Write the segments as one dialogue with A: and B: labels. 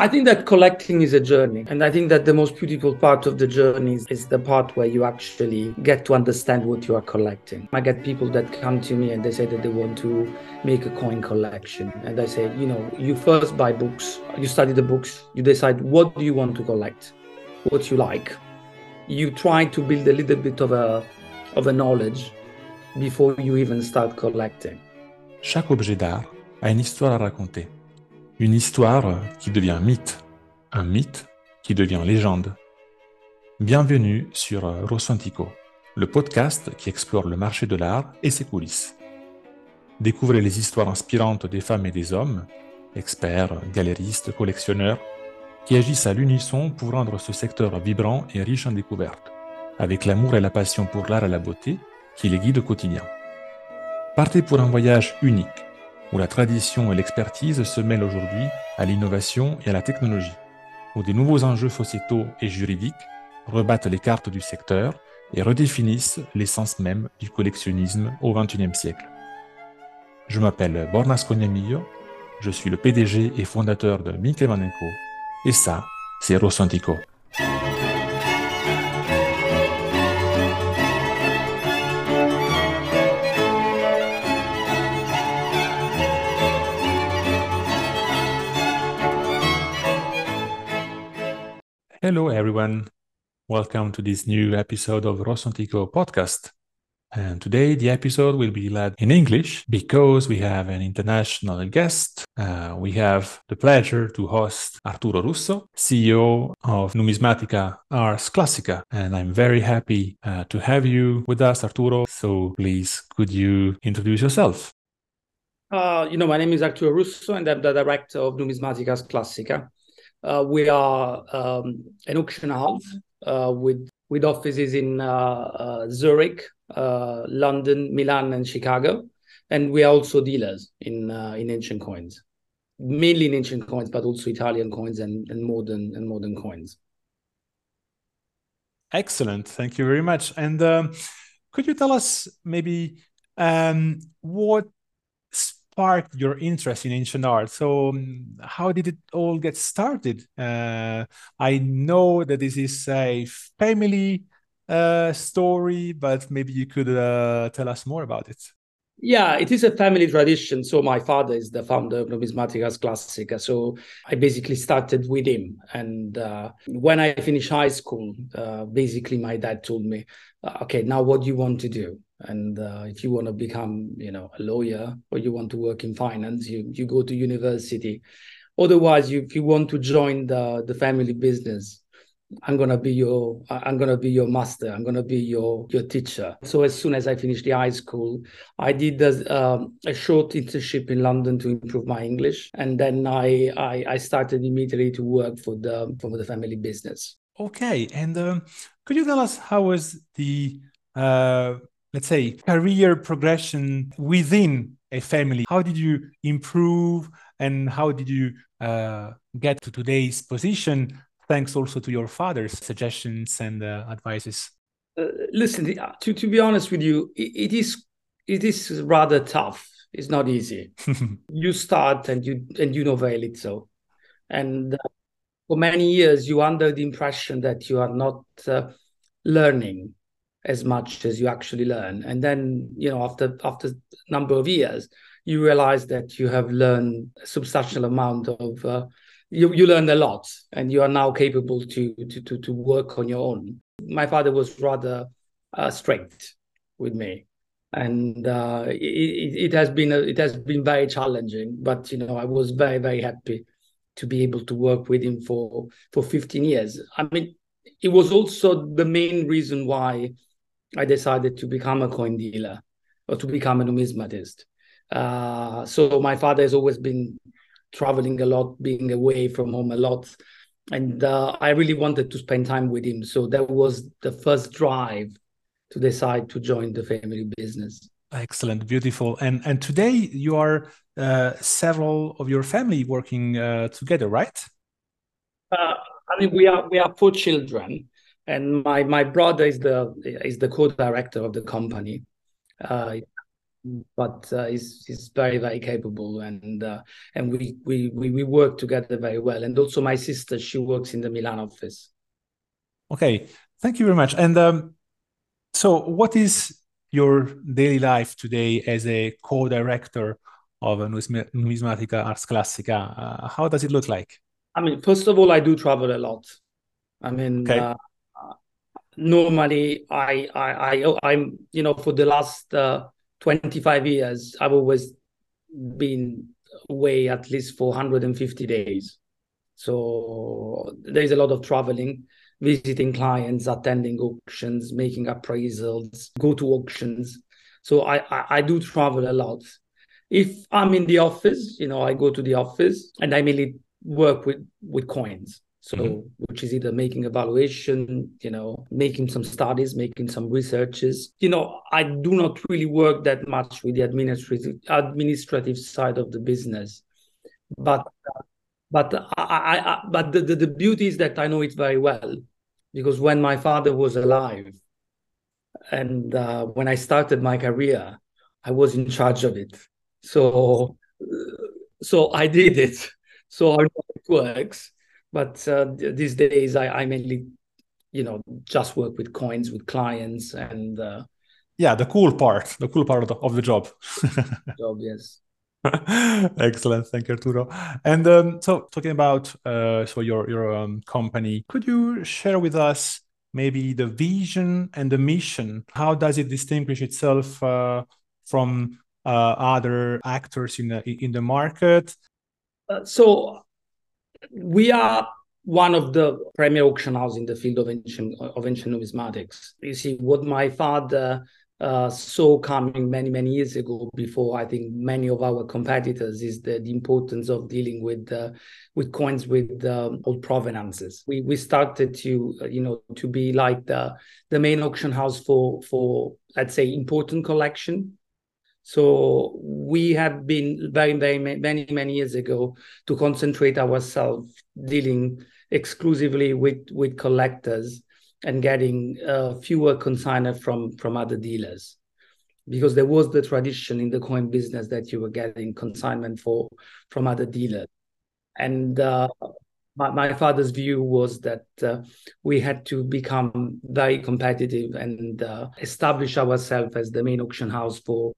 A: I think that collecting is a journey. And I think that the most beautiful part of the journey is the part where you actually get to understand what you are collecting. I get people that come to me and they say that they want to make a coin collection. And I say, you know, you first buy books, you study the books, you decide what do you want to collect, what you like. You try to build a little bit of a, of a knowledge before you even start collecting.
B: Chaque objet d'art a une histoire à raconter. Une histoire qui devient mythe, un mythe qui devient légende. Bienvenue sur Rosantico, le podcast qui explore le marché de l'art et ses coulisses. Découvrez les histoires inspirantes des femmes et des hommes, experts, galéristes, collectionneurs, qui agissent à l'unisson pour rendre ce secteur vibrant et riche en découvertes, avec l'amour et la passion pour l'art et la beauté qui les guident au quotidien. Partez pour un voyage unique où la tradition et l'expertise se mêlent aujourd'hui à l'innovation et à la technologie, où des nouveaux enjeux sociétaux et juridiques rebattent les cartes du secteur et redéfinissent l'essence même du collectionnisme au XXIe siècle. Je m'appelle Bornas Cognamillo, je suis le PDG et fondateur de Minkle et ça, c'est Rosantico. Hello, everyone. Welcome to this new episode of Rosantico podcast. And today the episode will be led in English because we have an international guest. Uh, we have the pleasure to host Arturo Russo, CEO of Numismatica Ars Classica. And I'm very happy uh, to have you with us, Arturo. So please, could you introduce yourself?
A: Uh, you know, my name is Arturo Russo and I'm the director of Numismatica Ars Classica. Uh, we are um, an auction house uh, with with offices in uh, uh Zurich, uh, London, Milan, and Chicago, and we are also dealers in uh, in ancient coins, mainly in ancient coins, but also Italian coins and, and modern and modern coins.
B: Excellent, thank you very much. And um, could you tell us maybe um, what sparked your interest in ancient art. So, um, how did it all get started? Uh, I know that this is a family uh, story, but maybe you could uh, tell us more about it.
A: Yeah, it is a family tradition. So my father is the founder of Numismatica Ars Classica. So I basically started with him. And uh, when I finished high school, uh, basically my dad told me, okay, now what do you want to do? And uh, if you want to become you know a lawyer or you want to work in finance you you go to university. Otherwise you, if you want to join the the family business i'm going to be your i'm going to be your master. I'm going to be your your teacher. So as soon as i finished the high school i did a, um, a short internship in london to improve my english. And then i i, I started immediately to work for the for the family business.
B: Okay. And um, could you tell us how was the uh, let's say career progression within a family. How did you improve and how did you uh, get to today's position thanks also to your father's suggestions and uh, advices?
A: Uh, listen to, to be honest with you it, it is it is rather tough. It's not easy. You start and you and you know very little and uh, for many years you under the impression that you are not uh, learning as much as you actually learn. And then you know after after a number of years you realize that you have learned a substantial amount of uh, you, you learned a lot and you are now capable to to to, to work on your own. My father was rather uh, strict with me. And uh, it, it has been a, it has been very challenging but you know i was very very happy to be able to work with him for for 15 years. I mean it was also the main reason why I decided to become a coin dealer or to become a numismatist. Uh, so my father has always been traveling a lot, being away from home a lot. And uh, I really wanted to spend time with him. So that was the first drive to decide to join the family business.
B: Excellent, beautiful. And and today you are uh, several of your family working uh, together, right?
A: Uh, I mean, we are we are four children and my my brother is the is the co-director of the company. Uh, but uh, he's he's very very capable and uh, and we, we we we work together very well. And also my sister she works in the Milan office.
B: Okay. Thank you very much. And um, so what is your daily life today as a co-director of Numismatica Ars Classica? Uh, how does it look like?
A: I mean first of all I do travel a lot. I mean okay. Normally I, I I I'm you know for the last uh, 25 years, I've always been away at least for 150 days. So there's a lot of traveling, visiting clients, attending auctions, making appraisals, go to auctions. So I, I, I do travel a lot. If I'm in the office, you know, I go to the office and I mainly work with with coins. So, mm-hmm. which is either making evaluation, you know, making some studies, making some researches. You know, I do not really work that much with the administrative administrative side of the business, but but I, I, I but the, the, the beauty is that I know it very well because when my father was alive, and uh, when I started my career, I was in charge of it. So so I did it. So I know it works but uh, these days I, I mainly you know just work with coins with clients and uh,
B: yeah the cool part the cool part of the, of the job.
A: Job yes.
B: Excellent. Thank you arturo. And um, so talking about uh, so your your um, company could you share with us maybe the vision and the mission? How does it distinguish itself uh, from uh, other actors in the in the market?
A: Uh, so we are one of the premier auction houses in the field of ancient of ancient numismatics. You see, what my father uh, saw coming many many years ago, before I think many of our competitors, is the, the importance of dealing with uh, with coins with um, old provenances. We we started to uh, you know to be like the the main auction house for for let's say important collection so we have been very, very many, many years ago to concentrate ourselves dealing exclusively with with collectors and getting uh, fewer consignor from from other dealers. Because there was the tradition in the coin business that you were getting consignment for from other dealers. And uh, my, my, father's view was that uh, we had to become very competitive and uh, establish ourselves as the main auction house for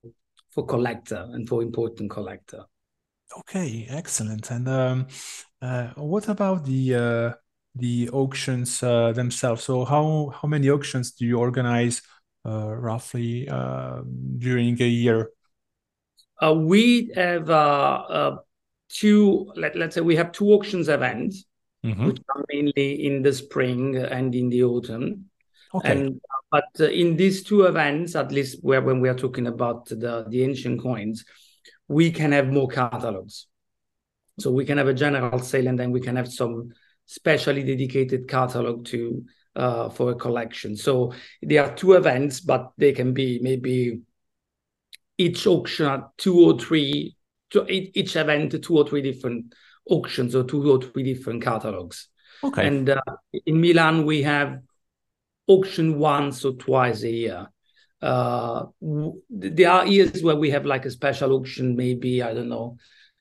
A: for collector and for important collector.
B: Okay, excellent. And um, uh, what about the uh, the auctions uh, themselves? So how how many auctions do you organize uh, roughly uh, during a year?
A: Uh, we have two. Let, let's say we have two auctions events, mm-hmm. which are mainly in the spring and in the autumn. Okay. And but uh, in these two events, at least where when we are talking about the, the ancient coins, we can have more catalogs. So we can have a general sale and then we can have some specially dedicated catalog to uh, for a collection. So there are two events, but they can be maybe each auction two or three, to each event two or three different auctions or two or three different catalogs. Okay. And uh, in Milan we have auction once or twice a year. Uh, there are years where we have like a special auction, maybe I don't know,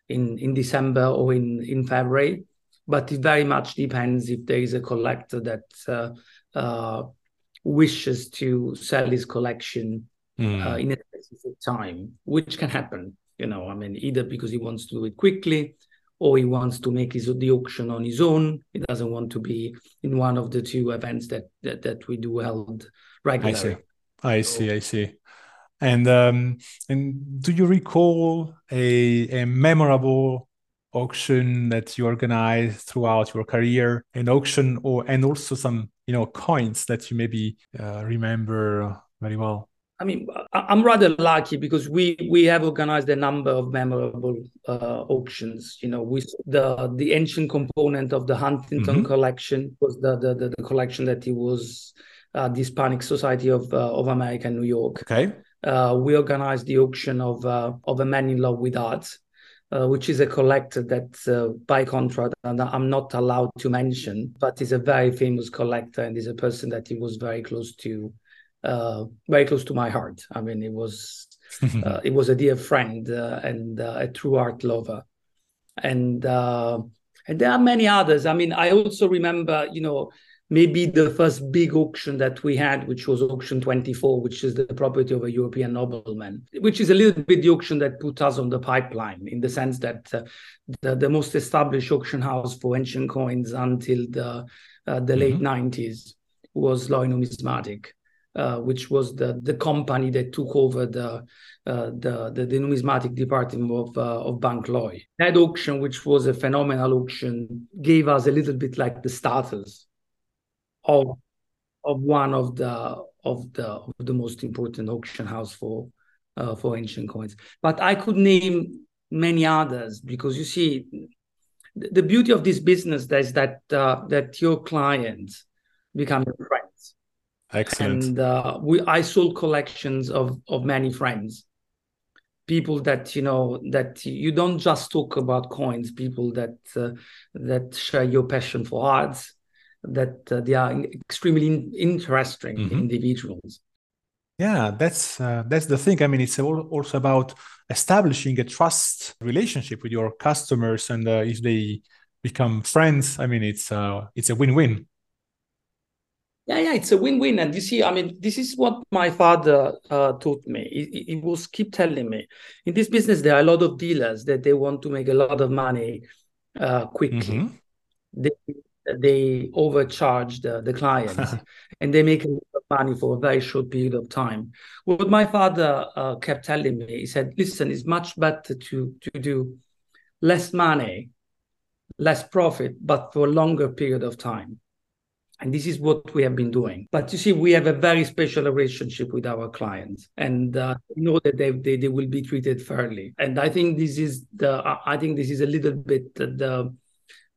A: in in December or in in February. But it very much depends if there is a collector that uh, uh, wishes to sell his collection mm. in a specific time, which can happen. You know, I mean, either because he wants to do it quickly or he wants to make his the auction on his own. He doesn't want to be in one of the two events that that, that we do held regularly.
B: I see. I so, see. I see. And um, and do you recall a, a memorable auction that you organized throughout your career? An auction or and also some you know coins that you maybe uh, remember very well.
A: I mean, I'm rather lucky because we we have organized a number of memorable uh, auctions. You know, we the the ancient component of the Huntington mm-hmm. collection was the, the, the the collection that it was uh, the Hispanic Society of uh, of America, New York.
B: Okay.
A: Uh, we organized the auction of uh, of a man in love with art, uh, which is a collector that, by contract, and I'm not allowed to mention, but is a very famous collector and is a person that he was very close to uh, very close to my heart. I mean, it was uh, it was a dear friend uh, and uh, a true art lover. And uh, and there are many others. I mean, I also remember, you know, maybe the first big auction that we had, which was auction 24, which is the property of a European nobleman, which is a little bit the auction that put us on the pipeline in the sense that uh, the, the most established auction house for ancient coins until the, uh, the mm-hmm. late 90s was Leu Numismatic. Uh, which was the the company that took over the uh, the, the, the numismatic department of uh, of Bank Leu. That auction, which was a phenomenal auction, gave us a little bit like the starters of of one of the of the of the most important auction house for uh, for ancient coins. But I could name many others because you see, the beauty of this business is that uh, that your clients become friends.
B: Excellent.
A: And uh, we I sold collections of of many friends, people that you know that you don't just talk about coins, people that uh, that share your passion for arts that uh, they are extremely in- interesting mm-hmm. individuals.
B: Yeah, that's uh, that's the thing. I mean, it's also about establishing a trust relationship with your customers, and uh, if they become friends, I mean, it's uh, it's a win-win.
A: Yeah, yeah, it's a win-win. And you see, I mean, this is what my father uh, taught me. He, he was keep telling me, in this business, there are a lot of dealers that they want to make a lot of money uh, quickly. Mm-hmm. They they overcharge the, the clients and they make a lot of money for a very short period of time. What my father uh, kept telling me, he said, listen, it's much better to, to do less money, less profit, but for a longer period of time. And this is what we have been doing. But you see, we have a very special relationship with our clients, and uh, know that they, they they will be treated fairly. And I think this is the I think this is a little bit the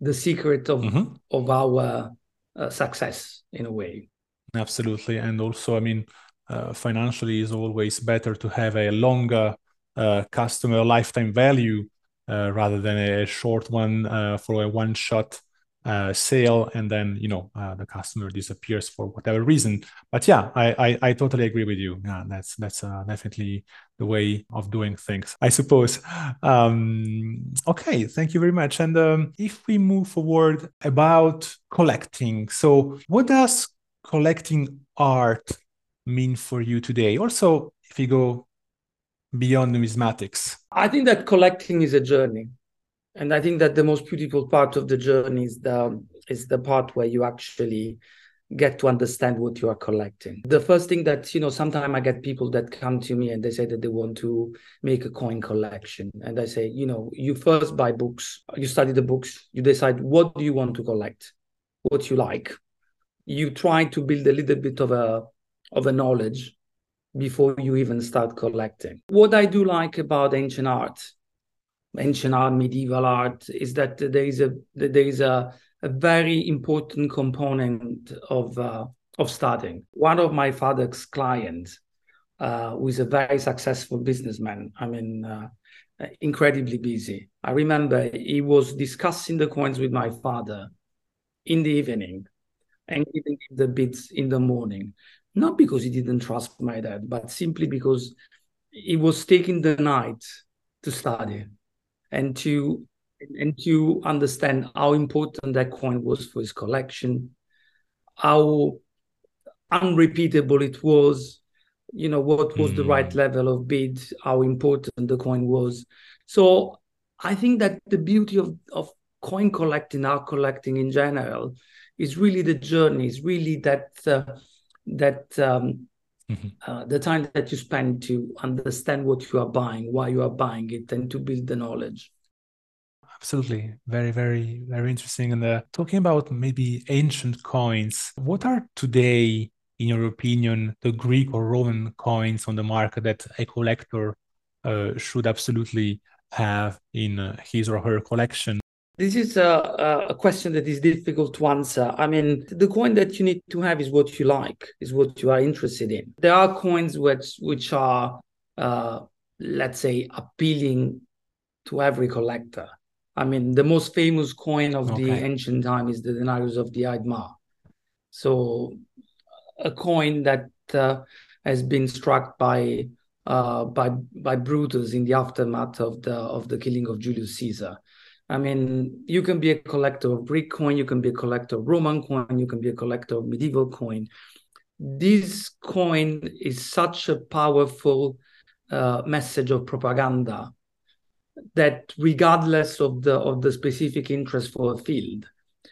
A: the secret of mm-hmm. of our uh, success in a way
B: absolutely and also i mean uh, financially is always better to have a longer uh, customer lifetime value uh, rather than a short one uh, for a one shot uh, sale and then you know uh, the customer disappears for whatever reason. But yeah I, I, I totally agree with you. Yeah that's that's uh, definitely the way of doing things i suppose. Um, okay thank you very much. And um, if we move forward about collecting so what does collecting art mean for you today? Also if you go beyond numismatics
A: i think that collecting is a journey and i think that the most beautiful part of the journey is the is the part where you actually get to understand what you are collecting. The first thing that you know sometimes i get people that come to me and they say that they want to make a coin collection. And i say you know you first buy books you study the books you decide what do you want to collect what you like. You try to build a little bit of a of a knowledge before you even start collecting. What i do like about ancient art ancient art, medieval art, is that there is a there is a, a very important component of uh, of studying. One of my father's clients, uh, who is a very successful businessman, I mean, uh, incredibly busy. I remember he was discussing the coins with my father in the evening and giving the bids in the morning. Not because he didn't trust my dad, but simply because he was taking the night to study and to and to understand how important that coin was for his collection, how unrepeatable it was, you know, what was mm. the right hmm. level of bid, how important the coin was. So I think that the beauty of, of coin collecting, art collecting in general, is really the journey, is really that uh, that um, mm-hmm. uh, the time that you spend to understand what you are buying, why you are buying it, and to build the knowledge.
B: Absolutely. Very very very interesting. And uh, talking about maybe ancient coins what are today in your opinion the greek or roman coins on the market that a collector uh, should absolutely have in uh, his or her collection
A: this is a, a question that is difficult to answer. I mean, the coin that you need to have is what you like, is what you are interested in. There are coins which which are, uh, let's say, appealing to every collector. I mean, the most famous coin of okay. the ancient time is the denarius of the Eid Mar. So, a coin that uh, has been struck by uh, by by Brutus in the aftermath of the of the killing of Julius Caesar. I mean, you can be a collector of Greek coin, you can be a collector of Roman coin, you can be a collector of medieval coin. This coin is such a powerful uh, message of propaganda that regardless of the of the specific interest for a field,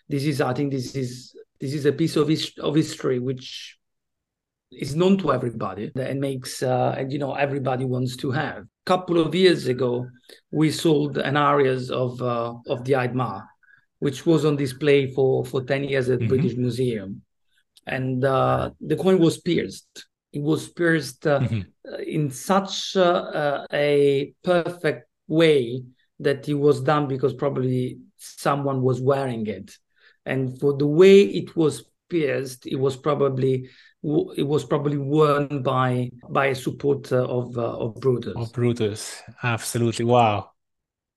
A: this is I think this is this is a piece of his, of history which is known to everybody and makes uh, and you know everybody wants to have. A couple of years ago, we sold an aureus of uh, of the Eid Mar, which was on display for for ten years at mm-hmm. British Museum, and uh, the coin was pierced. It was pierced uh, mm-hmm. in such uh, a perfect way that it was done because probably someone was wearing it, and for the way it was pierced, it was probably it was probably won by by a supporter of uh, of Brutus.
B: Of Brutus, absolutely. Wow,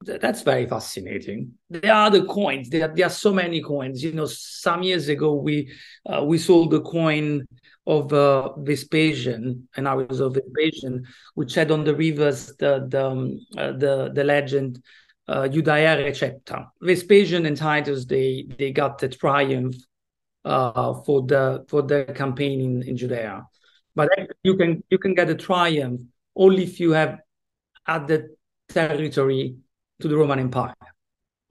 A: that's very fascinating. There are the coins. There, there are so many coins. You know, some years ago we uh, we sold the coin of uh, Vespasian, and I was of Vespasian, which had on the reverse the the um, uh, the, the legend uh, Judaea Recepta. Vespasian and Titus they they got the triumph for the for the campaign in, in Judea. But you can you can get a triumph only if you have added territory to the Roman Empire.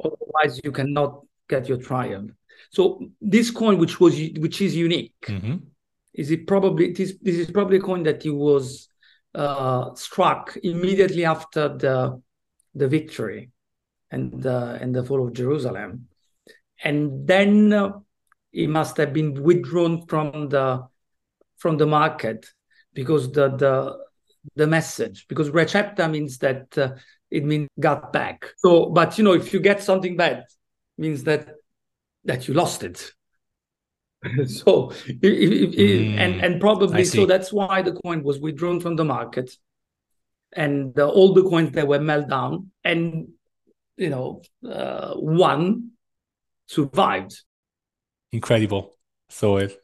A: Otherwise, you cannot get your triumph. So this coin, which was which is unique, mm-hmm. is it probably it is this is probably a coin that it was uh, struck immediately after the the victory and the and the fall of Jerusalem, and then uh, it must have been withdrawn from the from the market because the the the message because recepta means that uh, it means got back. So but you know if you get something bad means that that you lost it. So mm, and and probably so that's why the coin was withdrawn from the market and uh, all the coins that were melted down and you know uh, one survived
B: incredible. So it,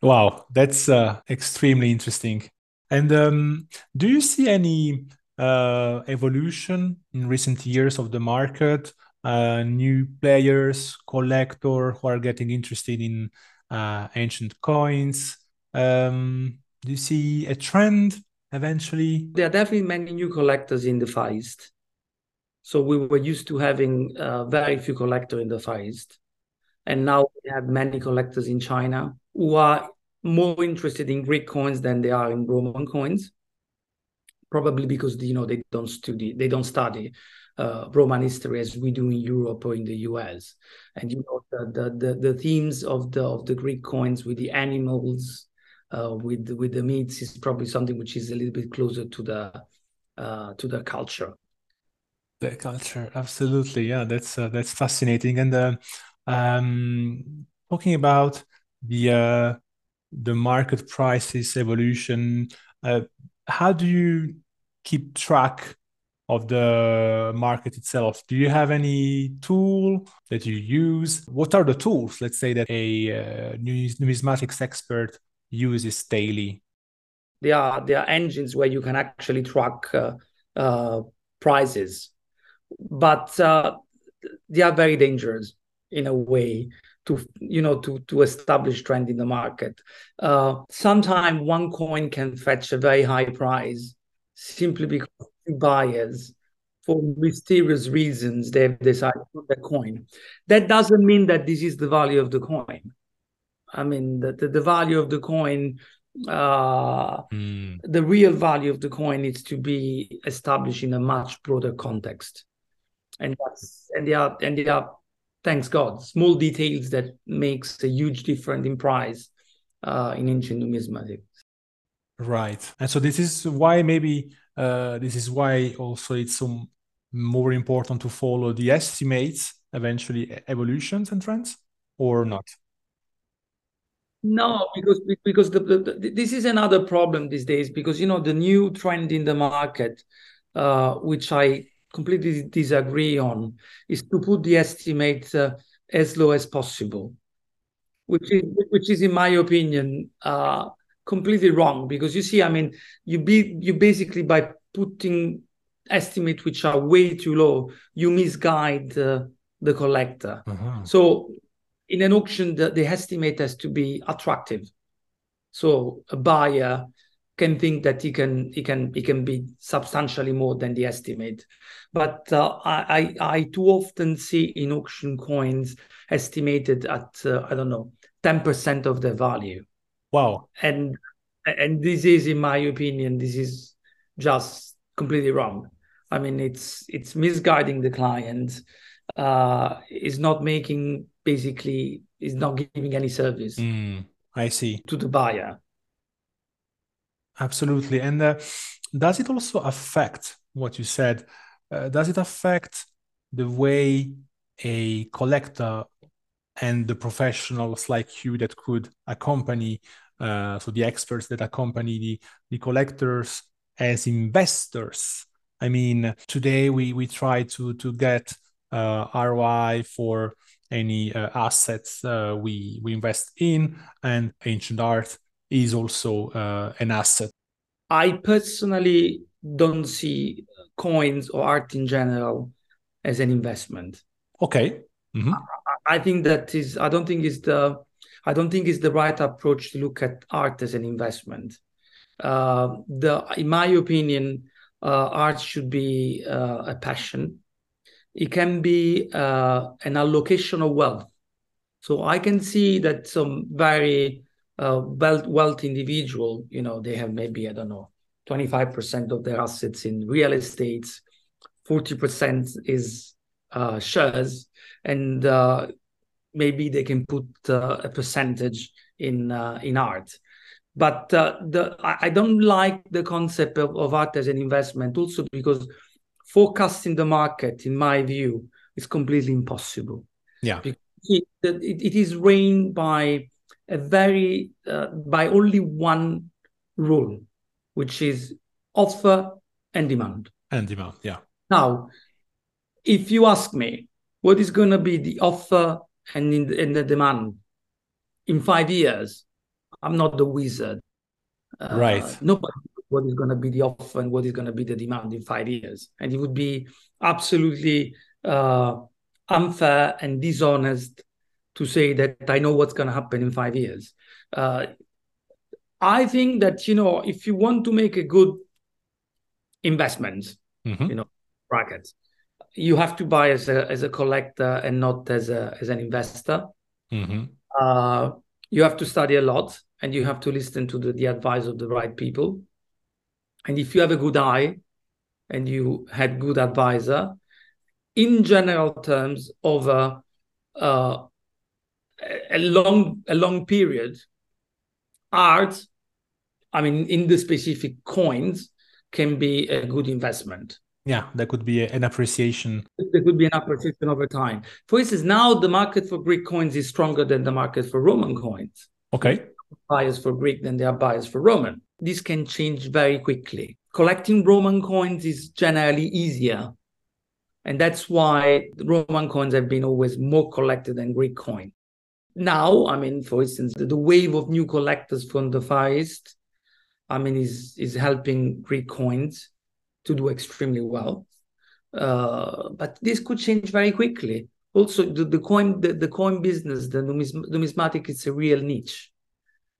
B: wow, that's uh, extremely interesting. And um, do you see any uh, evolution in recent years of the market? Uh, new players, collector who are getting interested in uh, ancient coins. Um, do you see a trend eventually?
A: There are definitely many new collectors in the Far East. So we were used to having uh, very few collectors in the Far East. And now we have many collectors in China who are more interested in Greek coins than they are in Roman coins. Probably because you know they don't study, they don't study uh, Roman history as we do in Europe or in the US. And you know the the the, the themes of the of the Greek coins with the animals, uh, with with the meats is probably something which is a little bit closer to the uh, to the culture.
B: The culture, absolutely, yeah. That's uh, that's fascinating, and uh, um, talking about the uh, the market prices evolution, uh, how do you keep track of the market itself? Do you have any tool that you use? What are the tools, let's say, that a uh, numismatics expert uses daily?
A: There are there are engines where you can actually track uh, uh, prices, but uh, they are very dangerous in a way to you know to to establish trend in the market. Uh sometimes one coin can fetch a very high price simply because buyers for mysterious reasons they've decided to put the coin. That doesn't mean that this is the value of the coin. I mean the, the, the value of the coin uh mm. the real value of the coin needs to be established in a much broader context. And that's and they are and they are thanks God, small details that makes a huge difference in price uh, in ancient numismatics.
B: Right, and so this is why maybe uh, this is why also it's so more important to follow the estimates eventually evolutions and trends, or not.
A: No, because because the, the, the, this is another problem these days because you know the new trend in the market, uh, which I completely disagree on is to put the estimate uh, as low as possible, which is which is in my opinion uh, completely wrong because you see, I mean, you be you basically by putting estimate which are way too low, you misguide uh, the collector. Uh-huh. So in an auction, the, the estimate has to be attractive. So a buyer can think that he can he can he can be substantially more than the estimate. But uh, I, I, too often see in auction coins estimated at uh, I don't know ten percent of the value.
B: Wow!
A: And and this is, in my opinion, this is just completely wrong. I mean, it's it's misguiding the client. Uh, is not making basically is not giving any service.
B: Mm, I see
A: to the buyer.
B: Absolutely. And uh, does it also affect what you said? Uh, does it affect the way a collector and the professionals like you that could accompany, uh, so the experts that accompany the, the collectors as investors? I mean, today we, we try to, to get uh, ROI for any uh, assets uh, we, we invest in, and ancient art is also uh, an asset.
A: I personally don't see coins or art in general as an investment.
B: Okay. Mm-hmm.
A: I, I, think that is. I don't think is the. I don't think is the right approach to look at art as an investment. Uh, the, in my opinion, uh, art should be uh, a passion. It can be uh, an allocation of wealth. So I can see that some very uh, wealth, wealth individual, you know, they have maybe, I don't know, 25% of their assets in real estate, 40% is uh, shares, and uh, maybe they can put uh, a percentage in uh, in art. But uh, the I, I, don't like the concept of, of art as an investment, also because forecasting the market, in my view, is completely impossible.
B: Yeah,
A: it, it, it is reigned by a very uh, by only one rule, which is offer and demand.
B: And demand, yeah.
A: Now, if you ask me what is going to be the offer and in the, in the demand in five years, I'm not the wizard.
B: Uh, right.
A: Nobody what is going to be the offer and what is going to be the demand in five years. And it would be absolutely uh, unfair and dishonest to say that I know what's going to happen in five years. Uh, I think that you know if you want to make a good investment, mm-hmm. you know, brackets, you have to buy as a as a collector and not as a as an investor. Mm-hmm. Uh, you have to study a lot and you have to listen to the, the advice of the right people. And if you have a good eye and you had good advisor, in general terms, over uh, a long a long period art i mean in the specific coins can be a good investment.
B: Yeah there could be an appreciation.
A: There could be an appreciation over time. For instance now the market for greek coins is stronger than the market for roman coins.
B: Okay.
A: Buyers for greek than there are buyers for roman. This can change very quickly. Collecting roman coins is generally easier and that's why roman coins have been always more collected than greek coins now, I mean, for instance, the, the, wave of new collectors from the Far East, I mean, is is helping Greek coins to do extremely well. Uh, but this could change very quickly. Also, the, the coin the, the coin business, the numism- numismatic, it's a real niche.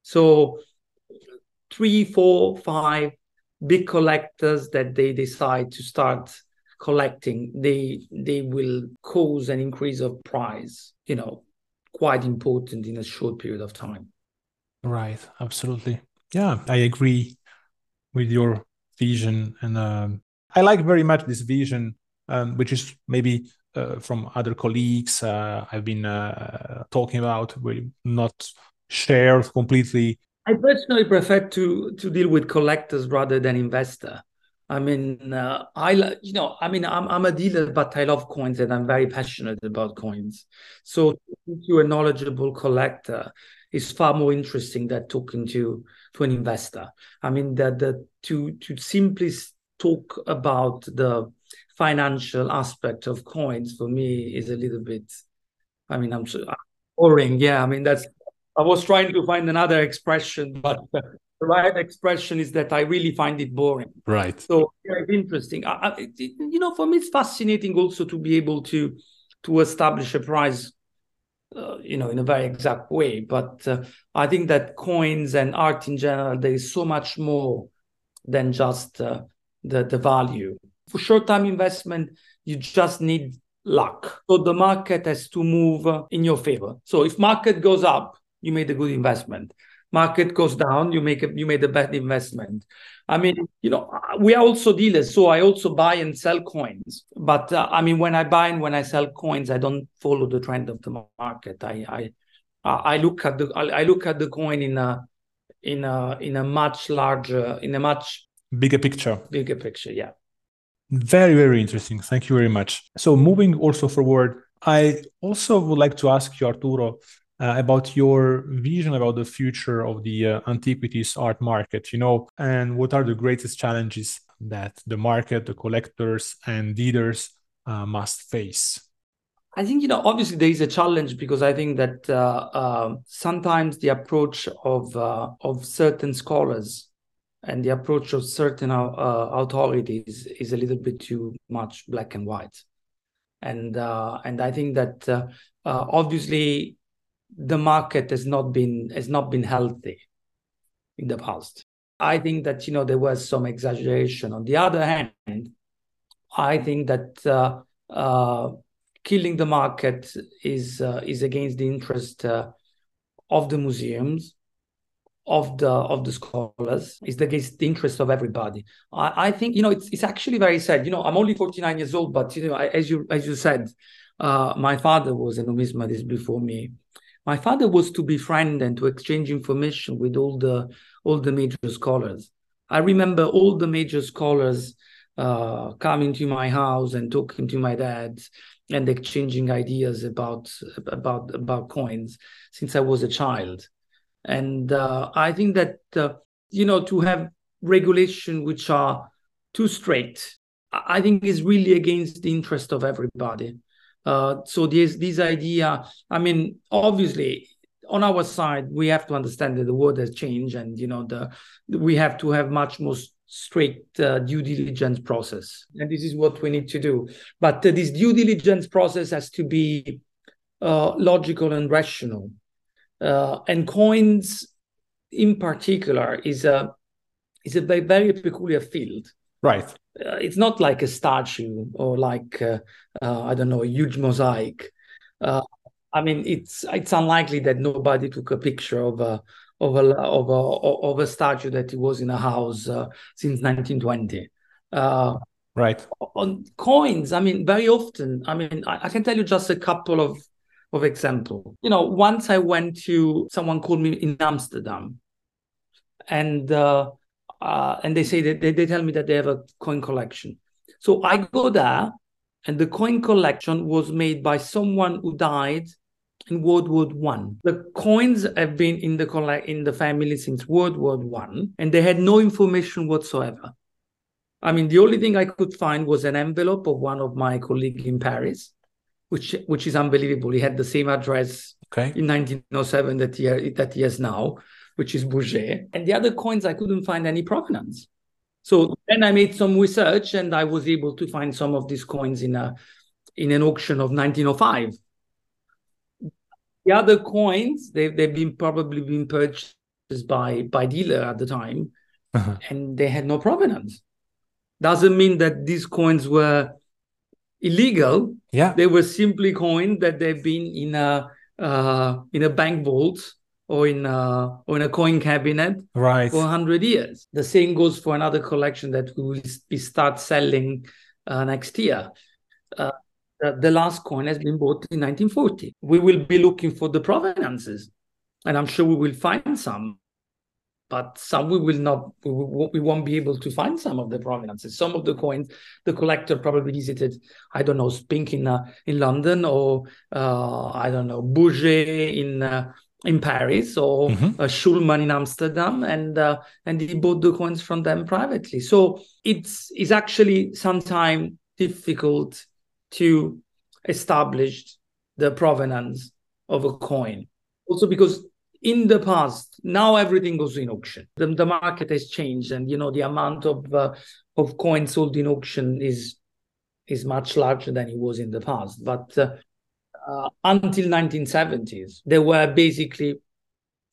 A: So, three, four, five big collectors that they decide to start collecting, they they will cause an increase of price. You know, quite important in a short period of time.
B: Right, absolutely. Yeah, I agree with your vision, and um, I like very much this vision, um, which is maybe uh, from other colleagues uh, I've been uh, talking about. We not shared completely.
A: I personally prefer to to deal with collectors rather than investor. I mean, uh, I you know, I mean, I'm I'm a dealer, but I love coins and I'm very passionate about coins. So, to a knowledgeable collector is far more interesting than talking to to an investor. I mean, that the to to simply talk about the financial aspect of coins for me is a little bit. I mean, I'm boring. Yeah, I mean that's. I was trying to find another expression, but the right expression is that I really find it boring.
B: Right.
A: So yeah, it's interesting. I, I, it, you know, for me, it's fascinating also to be able to to establish a price, uh, you know, in a very exact way. But uh, I think that coins and art in general, there is so much more than just uh, the the value. For short time investment, you just need luck. So the market has to move in your favor. So if market goes up, you made a good investment market goes down, you make a, you made a bad investment. I mean, you know, we are also dealers, so I also buy and sell coins. But uh, I mean, when I buy and when I sell coins, I don't follow the trend of the market. I I I look at the I look at the coin in a in a in a much larger in a much
B: bigger picture.
A: Bigger picture, yeah.
B: Very very interesting. Thank you very much. So moving also forward, I also would like to ask you, Arturo, uh, about your vision about the future of the uh, antiquities art market, you know, and what are the greatest challenges that the market, the collectors, and dealers uh, must face?
A: I think you know obviously there is a challenge because I think that uh, uh, sometimes the approach of uh, of certain scholars and the approach of certain authorities is a little bit too much black and white, and and I think that obviously the market has not been has not been healthy in the past. I think that you know there was some exaggeration. On the other hand, I think that uh, uh, killing the market is uh, is against the interest uh, of the museums, of the of the scholars. Is against the interest of everybody. I, I think you know it's it's actually very sad. You know, I'm only 49 years old, but you know, I, as you as you said, uh, my father was a numismatist before me my father was to befriend and to exchange information with all the all the major scholars. I remember all the major scholars uh, coming to my house and talking to my dad and exchanging ideas about about about coins since I was a child. And uh, I think that uh, you know to have regulation which are too strict, I think is really against the interest of everybody. Uh, so this this idea, I mean, obviously on our side, we have to understand that the world has changed, and you know the we have to have much more strict uh, due diligence process, and this is what we need to do. But uh, this due diligence process has to be uh, logical and rational, uh, and coins, in particular, is a is a very, very peculiar field.
B: Right
A: uh, it's not like a statue or like uh, uh, I don't know a huge mosaic. Uh, I mean, it's it's unlikely that nobody took a picture of a of a of a of a statue that was in a house uh, since 1920. Uh,
B: right.
A: On coins, I mean, very often. I mean, I, I can tell you just a couple of of example. You know, once I went to someone called me in Amsterdam, and uh, Uh, and they say that they, they tell me that they have a coin collection. So I go there, and the coin collection was made by someone who died in World War One. The coins have been in the collect in the family since World War One, and they had no information whatsoever. I mean, the only thing I could find was an envelope of one of my colleagues in Paris, which which is unbelievable. He had the same address
B: okay.
A: in 1907 that he that he has now which is Bourgey. And the other coins, I couldn't find any provenance. So then I made some research and I was able to find some of these coins in a in an auction of 1905. The other coins, they've, they've been probably been purchased by by dealer at the time, uh-huh. and they had no provenance. Doesn't mean that these coins were illegal.
B: Yeah,
A: they were simply coins that they've been in a uh, in a bank vault or in a, or in a coin cabinet
B: right.
A: for 100 years. The same goes for another collection that we will we start selling uh, next year. Uh, the last coin has been bought in 1940. We will be looking for the provenances, and I'm sure we will find some. But some we will not. We, we won't be able to find some of the provenances. Some of the coins, the collector probably visited. I don't know, Spink in uh, in London, or uh, I don't know, Bourgey in uh, in Paris or mm-hmm. uh, Schulman in Amsterdam, and uh, and he bought the coins from them privately. So it's it's actually sometimes difficult to establish the provenance of a coin, also because in the past, now everything goes in auction. The, the market has changed, and you know the amount of uh, of coins sold in auction is is much larger than it was in the past. But uh, until 1970s, there were basically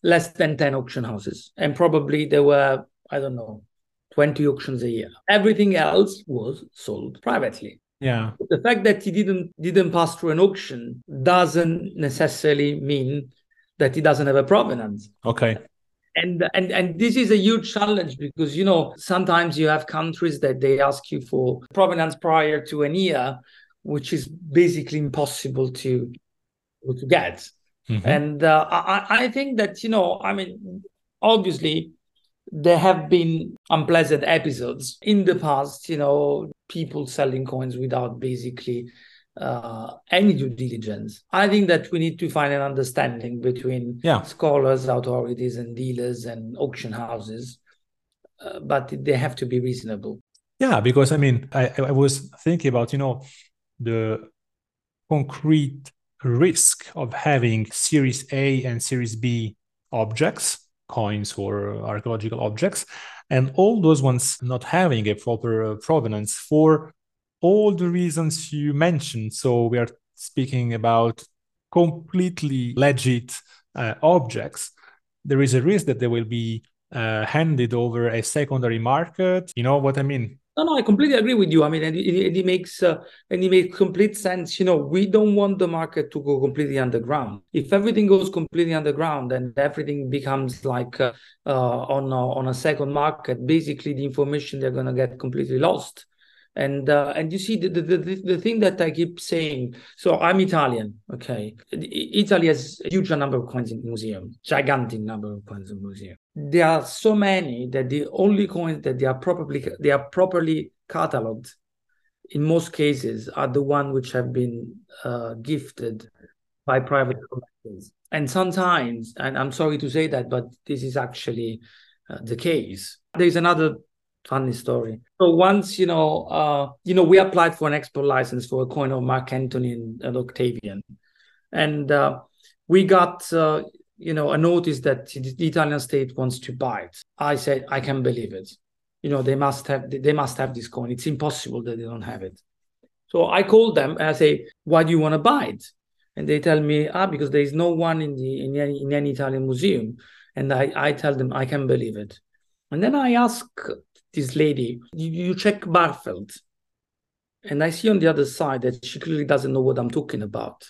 A: less than 10 auction houses, and probably there were I don't know 20 auctions a year. Everything else was sold privately.
B: Yeah.
A: The fact that he didn't didn't pass through an auction doesn't necessarily mean that he doesn't have a provenance.
B: Okay.
A: And and and this is a huge challenge because you know sometimes you have countries that they ask you for provenance prior to an year, which is basically impossible to to get. Mm-hmm. And uh, I I think that you know I mean obviously there have been unpleasant episodes in the past, you know, people selling coins without basically uh, any due diligence. I think that we need to find an understanding between
B: yeah.
A: scholars, authorities, and dealers and auction houses, uh, but they have to be reasonable.
B: Yeah, because I mean, I, I was thinking about, you know, the concrete risk of having Series A and Series B objects coins or archaeological objects, and all those ones not having a proper uh, provenance for all the reasons you mentioned. So we are speaking about completely legit uh, objects. There is a risk that they will be uh, handed over a secondary market. You know what I mean?
A: No, no, I completely agree with you. I mean, it, it, it makes uh, and it makes complete sense. You know, we don't want the market to go completely underground. If everything goes completely underground and everything becomes like uh, uh, on a, on a second market, basically the information they're gonna get completely lost. And uh, and you see the, the the the thing that I keep saying. So I'm Italian, okay. Italy has a huge number of coins in museum, gigantic number of coins in museum. There are so many that the only coins that they are properly they are properly cataloged, in most cases, are the one which have been uh, gifted by private collectors. And sometimes, and I'm sorry to say that, but this is actually uh, the case. There's another funny story. So once, you know, uh, you know, we applied for an export license for a coin of Mark Antony and, Octavian, and uh, we got, uh, you know, a notice that the Italian state wants to buy it. I said, I can't believe it. You know, they must have, they must have this coin. It's impossible that they don't have it. So I called them and I say, why do you want to buy it? And they tell me, ah, because there is no one in the in any, in any Italian museum. And I, I tell them, I can't believe it. And then I ask this lady, you, you check Bahrfeldt. And I see on the other side that she clearly doesn't know what I'm talking about.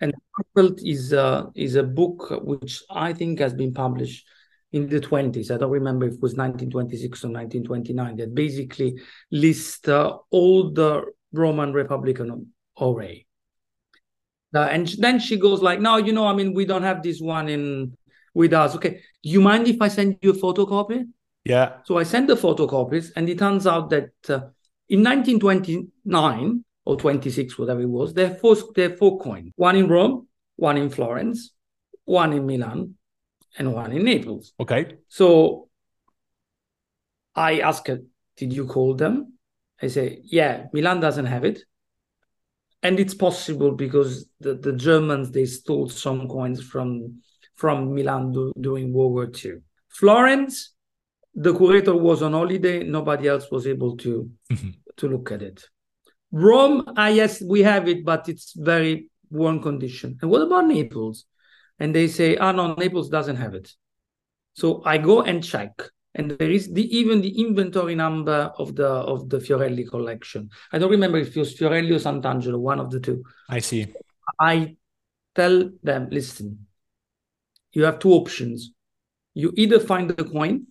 A: And Bahrfeldt is a, is a book which I think has been published in the 20s. I don't remember if it was 1926 or 1929, that basically lists uh, all the Roman Republican aurei. Uh, and then she goes like, no, you know, I mean, we don't have this one in with us. Okay, do you mind if I send you a photocopy?
B: Yeah.
A: So I sent the photocopies, and it turns out that uh, in 1929 or 26, whatever it was, there are four, there are four coins: one in Rome, one in Florence, one in Milan, and one in Naples.
B: Okay.
A: So I asked her, "Did you call them?" I say, "Yeah, Milan doesn't have it." And it's possible because the, the Germans they stole some coins from from Milan do, during World War II. Florence the curator was on holiday nobody else was able to mm-hmm. to look at it. Rome ah yes we have it but it's very worn condition. And what about naples? And they say ah no naples doesn't have it. So i go and check and there is the even the inventory number of the of the fiorelli collection. I don't remember if it was fiorelli or sant'angelo one of the two.
B: I see.
A: I tell them listen you have two options. You either find the coin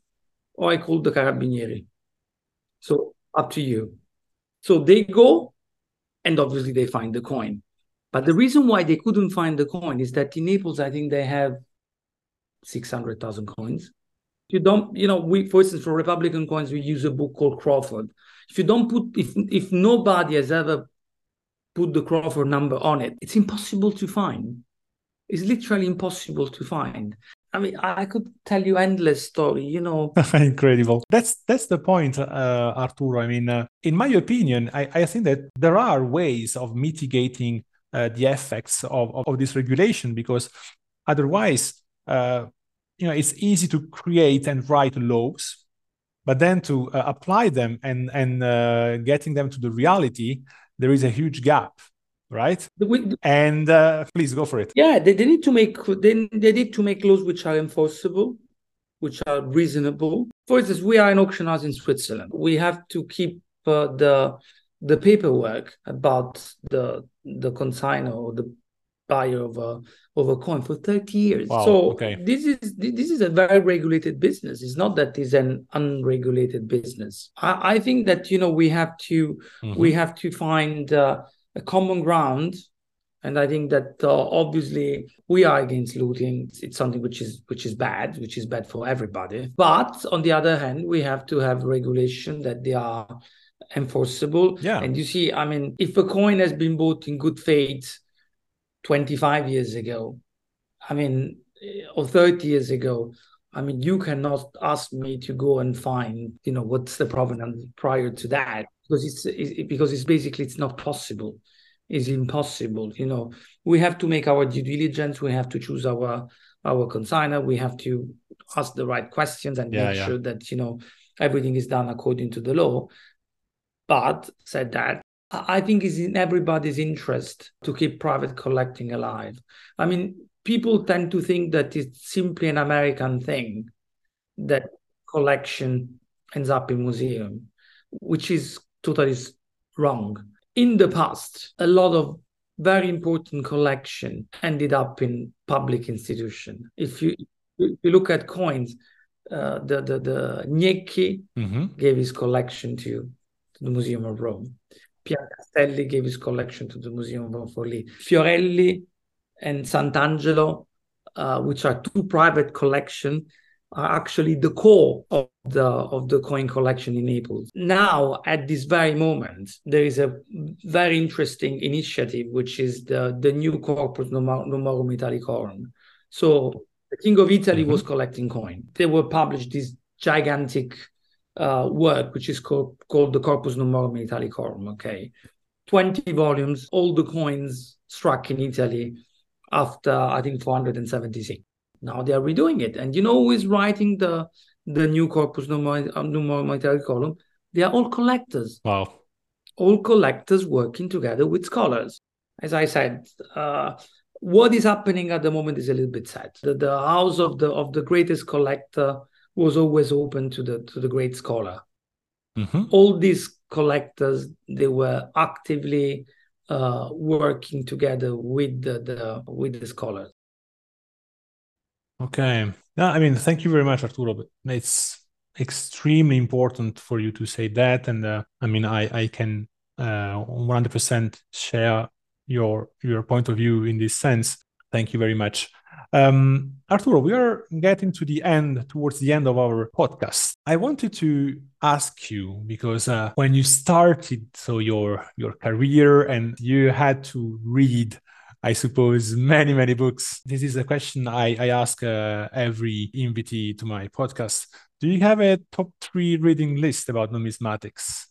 A: or I call the carabinieri. So up to you. So they go, and obviously they find the coin. But the reason why they couldn't find the coin is that in Naples, I think they have 600,000 coins. You don't, you know, we, for instance, for Republican coins, we use a book called Crawford. If you don't put, if if nobody has ever put the Crawford number on it, it's impossible to find. It's literally impossible to find. I mean, I could tell you endless story, you know.
B: Incredible. That's that's the point, uh, Arturo. I mean, uh, in my opinion, I, I think that there are ways of mitigating uh, the effects of, of, of, this regulation because otherwise, uh, you know it's easy to create and write laws but then to uh, apply them and and uh, getting them to the reality there is a huge gap right and uh, please go for it
A: yeah they, they need to make they, they need to make laws which are enforceable which are reasonable for instance we are an auction house in switzerland we have to keep uh, the the paperwork about the the consignor or the buyer of a of a coin for 30 years.
B: Wow,
A: so
B: okay.
A: this is this is a very regulated business. It's not that it's an unregulated business. I, I think that you know we have to mm-hmm. we have to find uh, a common ground. And I think that uh, obviously we are against looting. It's something which is which is bad, which is bad for everybody. But on the other hand, we have to have regulation that they are enforceable.
B: Yeah.
A: And you see, I mean, if a coin has been bought in good faith 25 years ago, I mean, or 30 years ago, I mean, you cannot ask me to go and find, you know, what's the provenance prior to that because it's it, because it's basically it's not possible. It's impossible. You know, we have to make our due diligence. We have to choose our our consignor. We have to ask the right questions and yeah, make yeah. sure that you know everything is done according to the law. But said that, I think it's in everybody's interest to keep private collecting alive. I mean, people tend to think that it's simply an American thing that collection ends up in museum, which is totally wrong. In the past, a lot of very important collection ended up in public institution. If you if you look at coins, uh, the the the Gnecchi mm-hmm. gave his collection to, to the Museum of Rome. Piancastelli gave his collection to the Museum of Forlì. Fiorelli and Sant'Angelo, uh, which are two private collections, are actually the core of the of the coin collection in Naples. Now, at this very moment, there is a very interesting initiative, which is the the new Corpus Nummorum Italicorum. So the King of Italy mm-hmm. was collecting coin. They were published this gigantic uh, work, which is called, called the Corpus Nummorum Italicorum. Okay, twenty volumes, all the coins struck in Italy after I think 476. Now they are redoing it, and you know who is writing the the new Corpus Nummorum column? They are all collectors.
B: Wow,
A: all collectors working together with scholars. As I said. Uh, what is happening at the moment is a little bit sad. The, the house of the of the greatest collector was always open to the to the great scholar. Mm-hmm. All these collectors they were actively uh, working together with the, the with the scholars.
B: Okay. No, I mean, thank you very much, Arturo. It's extremely important for you to say that, and uh, I mean, I I can uh, 100% share your your point of view in this sense. Thank you very much. Um, Arturo, we are getting to the end, towards the end of our podcast. I wanted to ask you because uh, when you started, so your your career, and you had to read I suppose, many, many books. This is a question I, I ask uh, every invitee to my podcast. Do you have a top three reading list about numismatics?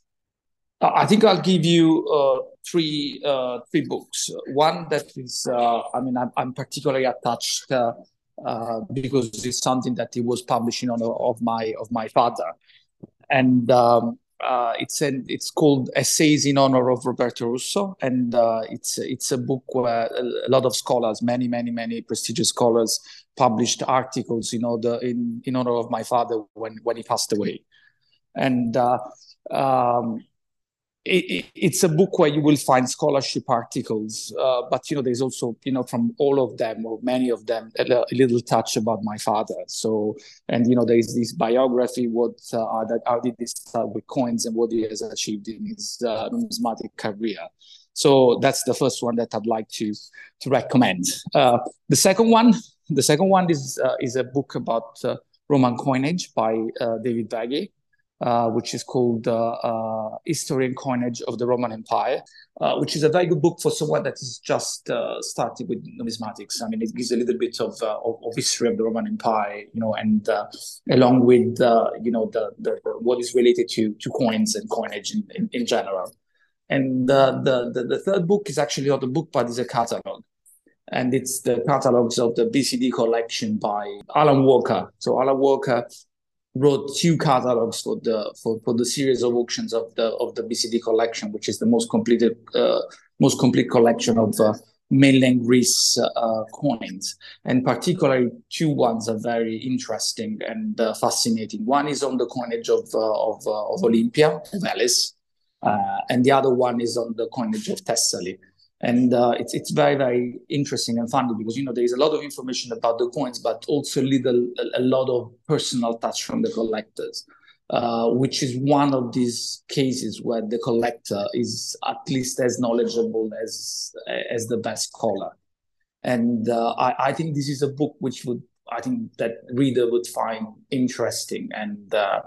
A: I think I'll give you uh, three uh, three books. One that is, uh, I mean, I'm, I'm particularly attached uh, uh, because it's something that he was publishing on of my of my father, and um, uh, it's it's called Essays in Honor of Roberto Russo, and uh, it's it's a book where a lot of scholars, many many many prestigious scholars, published articles, know, the in in honor of my father when when he passed away, and. Um, it, it's a book where you will find scholarship articles, uh, but you know there's also you know from all of them or many of them a, a, little touch about my father. So and you know there's this biography what uh, that how did he start with coins and what he has achieved in his uh, numismatic career. So that's the first one that I'd like to to recommend. Uh, the second one, the second one is uh, is a book about uh, Roman coinage by David Vagi. Uh, which is called uh, uh, History and Coinage of the Roman Empire, uh, which is a very good book for someone that is just uh, starting with numismatics. I mean, it gives a little bit of, of, of, history of the Roman Empire, you know, and along with, you know, the, the, what is related to, to coins and coinage in, in, in general. And the, the, the third book is actually not a book, but is a catalog. and it's the catalogs of the BCD collection by Alan Walker. So Alan Walker wrote two catalogs for the for, for the series of auctions of the of the BCD collection, which is the most completed uh, most complete collection of uh, mainland Greece uh, coins, and particularly two ones are very interesting and uh, fascinating. One is on the coinage of uh, of, uh, of Olympia of and the other one is on the coinage of Thessaly and uh, it's it's very very interesting and funny because you know there is a lot of information about the coins, but also little a, lot of personal touch from the collectors, uh, which is one of these cases where the collector is at least as knowledgeable as as the best scholar, and uh, I, I think this is a book which would I think that reader would find interesting and uh,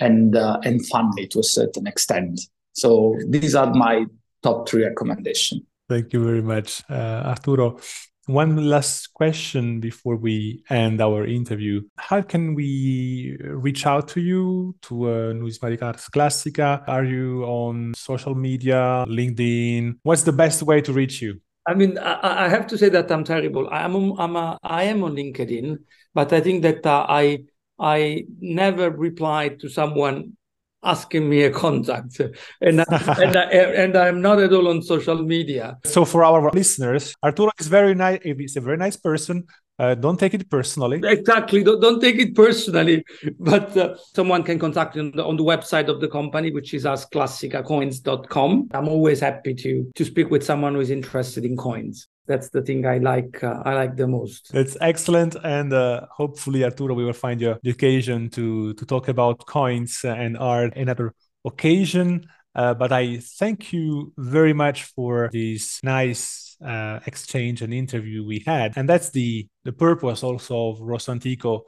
A: and uh, and funny to a certain extent. So these are my top three recommendations.
B: Thank you very much, uh, Arturo. One last question before we end our interview. How can we reach out to you, to uh, Numismatica Ars Classica? Are you on social media, LinkedIn? What's the best way to reach you?
A: I mean, I, I have to say that I'm terrible. I'm, I'm a, I am on LinkedIn, but I think that uh, I I never replied to someone asking me a contact. And and, I, and i'm not at all on social media.
B: So for our listeners arturo is very nice he's a very nice person. Uh, don't take it personally.
A: Exactly. Don't, don't take it personally. But uh, someone can contact on the, on the website of the company which is arsclassicacoins.com i'm always happy to to speak with someone who is interested in coins that's the thing I like. Uh, I like the most.
B: It's excellent, and uh, hopefully, Arturo, we will find the occasion to to talk about coins and art another occasion. Uh, but I thank you very much for this nice uh, exchange and interview we had, and that's the the purpose also of Rosso Antico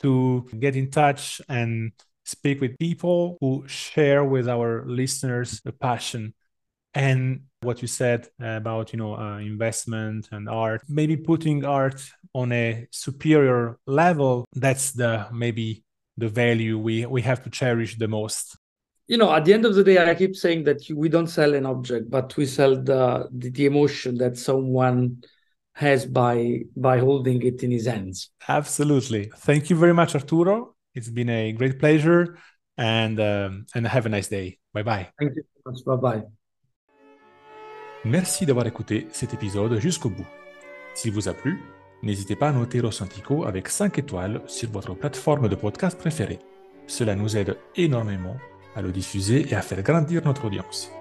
B: to get in touch and speak with people who share with our listeners the passion and what you said about you know uh, investment and art. Maybe putting art on a superior level that's the maybe the value we we have to cherish the most.
A: You know at the end of the day i keep saying that we don't sell an object but we sell the the, the emotion that someone has by by holding it in his hands.
B: Absolutely. Thank you very much arturo. It's been a great pleasure and um, and have a nice day. Bye bye
A: thank you so much. Bye bye
B: Merci d'avoir écouté cet épisode jusqu'au bout. S'il vous a plu, n'hésitez pas à noter Rosantico avec 5 étoiles sur votre plateforme de podcast préférée. Cela nous aide énormément à le diffuser et à faire grandir notre audience.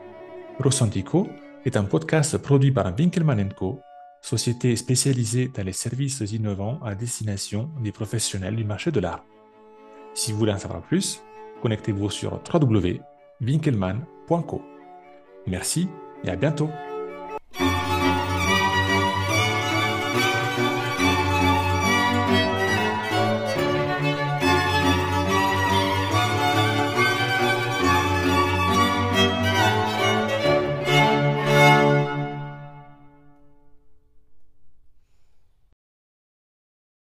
B: Rosantico est un podcast produit par Winkelmann Co., société spécialisée dans les services innovants à destination des professionnels du marché de l'art. Si vous voulez en savoir plus, connectez-vous sur www.winkelmann.co. Merci et à bientôt